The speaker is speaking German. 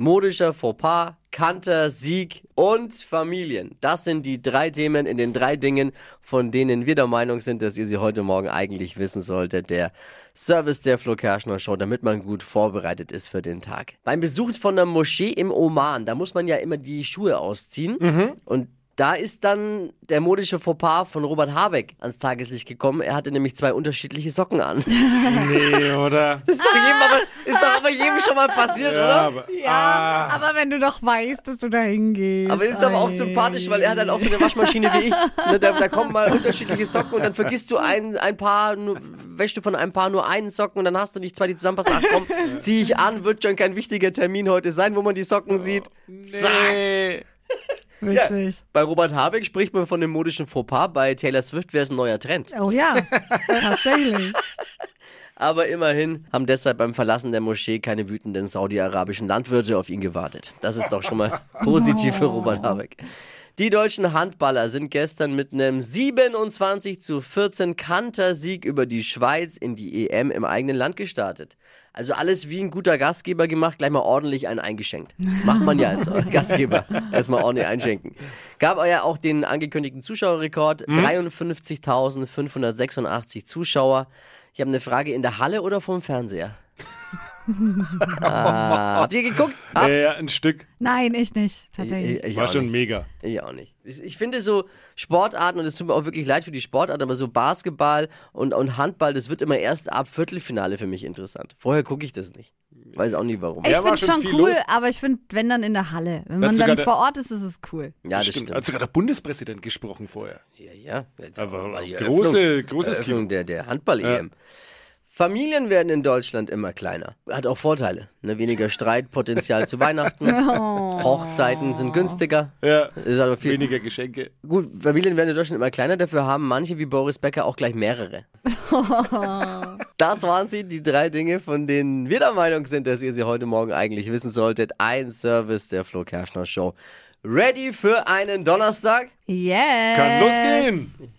modischer Fauxpas, Kanter, Sieg und Familien. Das sind die drei Themen in den drei Dingen, von denen wir der Meinung sind, dass ihr sie heute Morgen eigentlich wissen solltet. Der Service der Flo Kerschner Show, damit man gut vorbereitet ist für den Tag. Beim Besuch von der Moschee im Oman, da muss man ja immer die Schuhe ausziehen. Und da ist dann der modische Fauxpas von Robert Habeck ans Tageslicht gekommen. Er hatte nämlich zwei unterschiedliche Socken an. Nee, oder? Das ist doch jedem, aber, ist doch aber jedem schon mal passiert, Ja, oder? aber, Ja, aber wenn du doch weißt, dass du da hingehst. Aber ist aber auch sympathisch, weil er hat halt auch so eine Waschmaschine wie ich. Ne, da, da kommen mal unterschiedliche Socken und dann vergisst du ein, ein Paar, nur, wäschst du von einem Paar nur einen Socken und dann hast du nicht zwei, die zusammenpassen. Ach komm, zieh ich an, wird schon kein wichtiger Termin heute sein, wo man die Socken sieht. Zack. nee. Witzig. Bei Robert Habeck spricht man von dem modischen Fauxpas, bei Taylor Swift wäre es ein neuer Trend. Oh ja, tatsächlich. Aber immerhin haben deshalb beim Verlassen der Moschee keine wütenden saudi-arabischen Landwirte auf ihn gewartet. Das ist doch schon mal positiv für Robert Habeck. Die deutschen Handballer sind gestern mit einem 27 zu 14 Kantersieg über die Schweiz in die EM im eigenen Land gestartet. Also alles wie ein guter Gastgeber gemacht, gleich mal ordentlich einen eingeschenkt. Macht man ja als Gastgeber. Erstmal ordentlich einschenken. Gab ja auch den angekündigten Zuschauerrekord. 53.586 Zuschauer. Ich habe eine Frage in der Halle oder vom Fernseher? Ah, habt ihr geguckt? Ja, ja, ein Stück. Nein, ich nicht. Tatsächlich. ich, ich War schon nicht. mega. Ich auch nicht. Ich, ich finde so Sportarten, und es tut mir auch wirklich leid für die Sportarten, aber so Basketball und, und Handball, das wird immer erst ab Viertelfinale für mich interessant. Vorher gucke ich das nicht. Weiß auch nicht warum. Ich Ja, finde schon schon cool, los. aber ich finde, wenn dann in der Halle. Wenn man dann der- vor Ort ist, ist es cool. Ja, das stimmt. stimmt. Hat sogar der Bundespräsident gesprochen vorher. Ja, ja. Aber große- Eröffnung- großes Eröffnung der, der Handball-EM. Familien werden in Deutschland immer kleiner. Hat auch Vorteile. Ne? Weniger Streitpotenzial zu Weihnachten. Hochzeiten sind günstiger. Ja. Ist aber viel. Weniger Geschenke. Gut, Familien werden in Deutschland immer kleiner, dafür haben manche wie Boris Becker auch gleich mehrere. das waren sie, die drei Dinge, von denen wir der Meinung sind, dass ihr sie heute Morgen eigentlich wissen solltet. Ein Service der Flo Kerschner Show. Ready für einen Donnerstag? Yes. Kann losgehen.